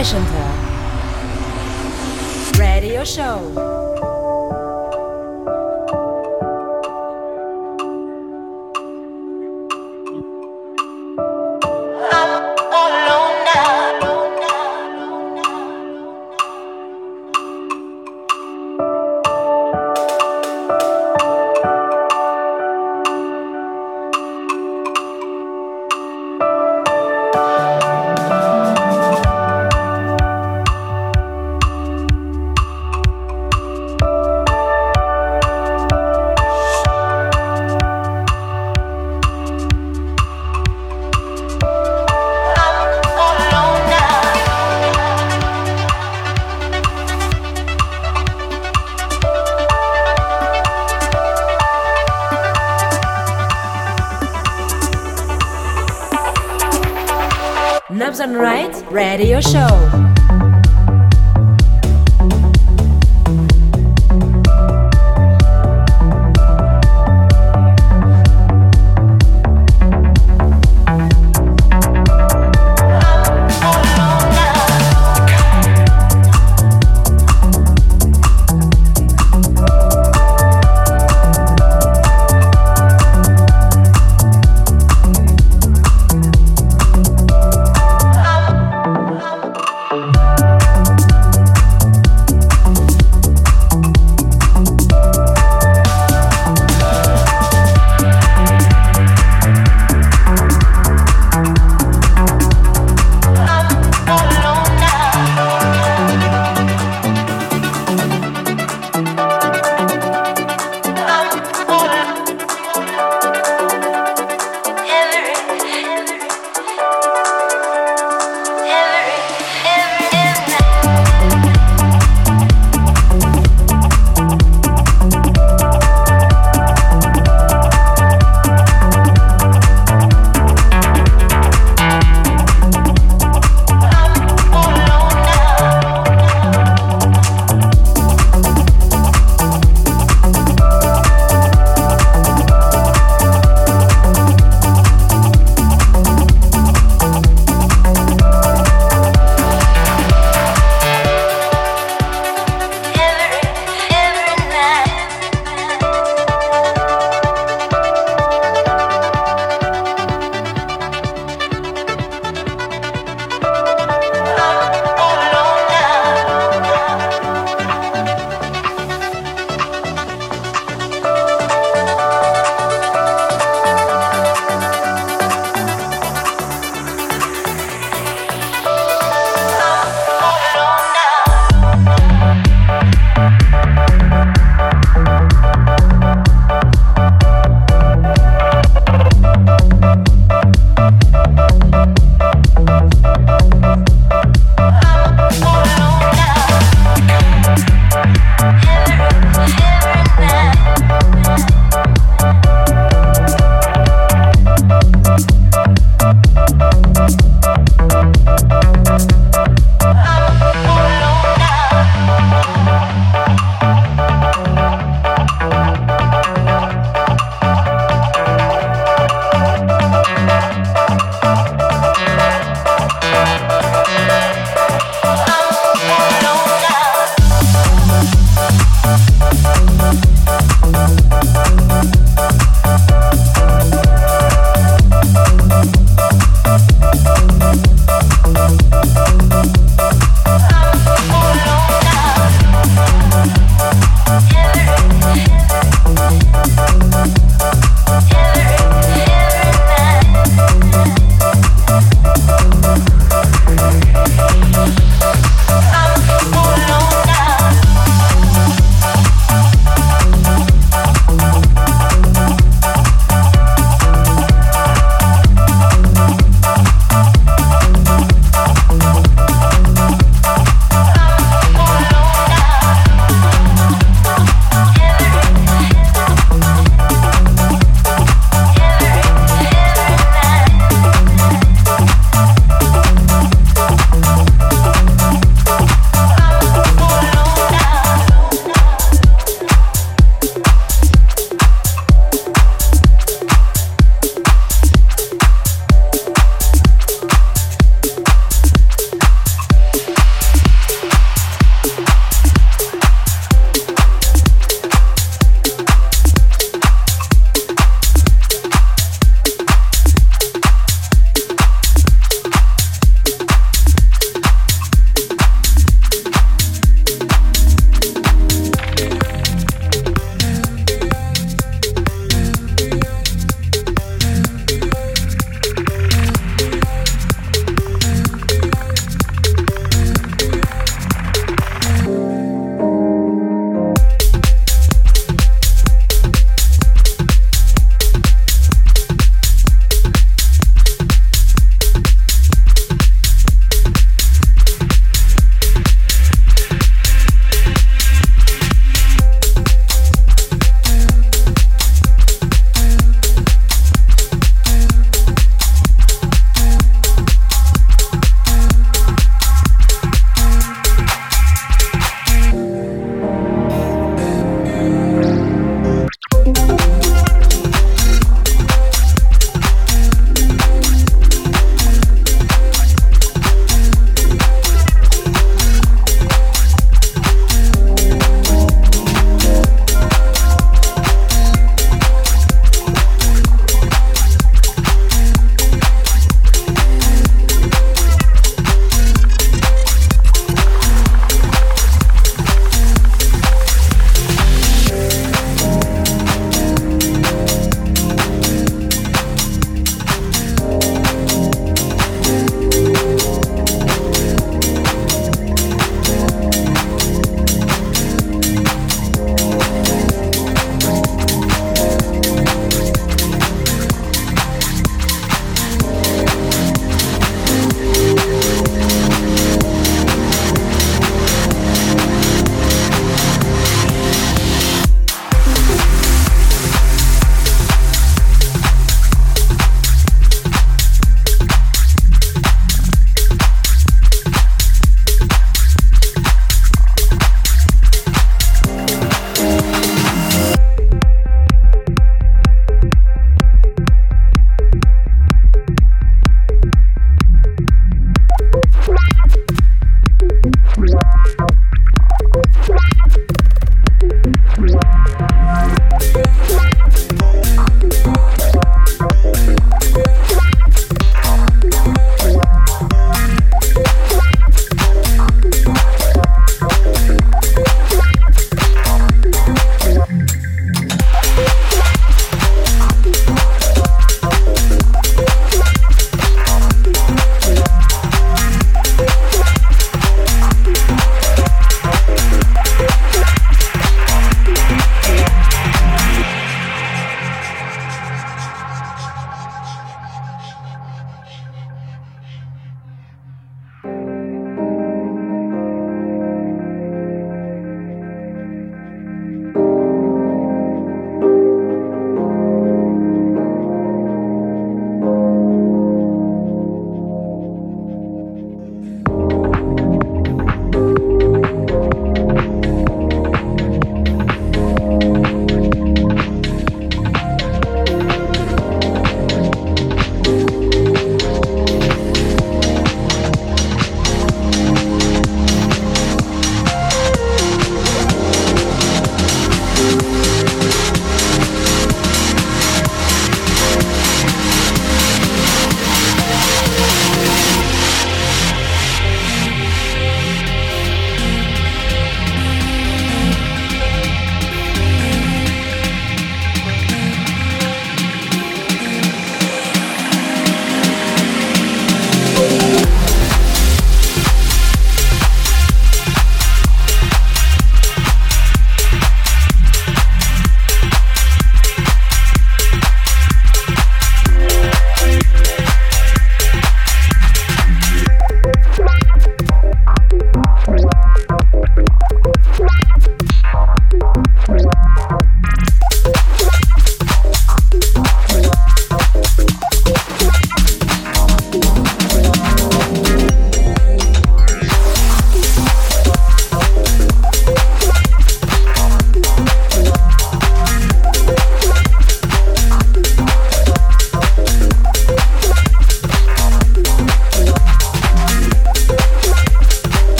Presenter. Radio Show.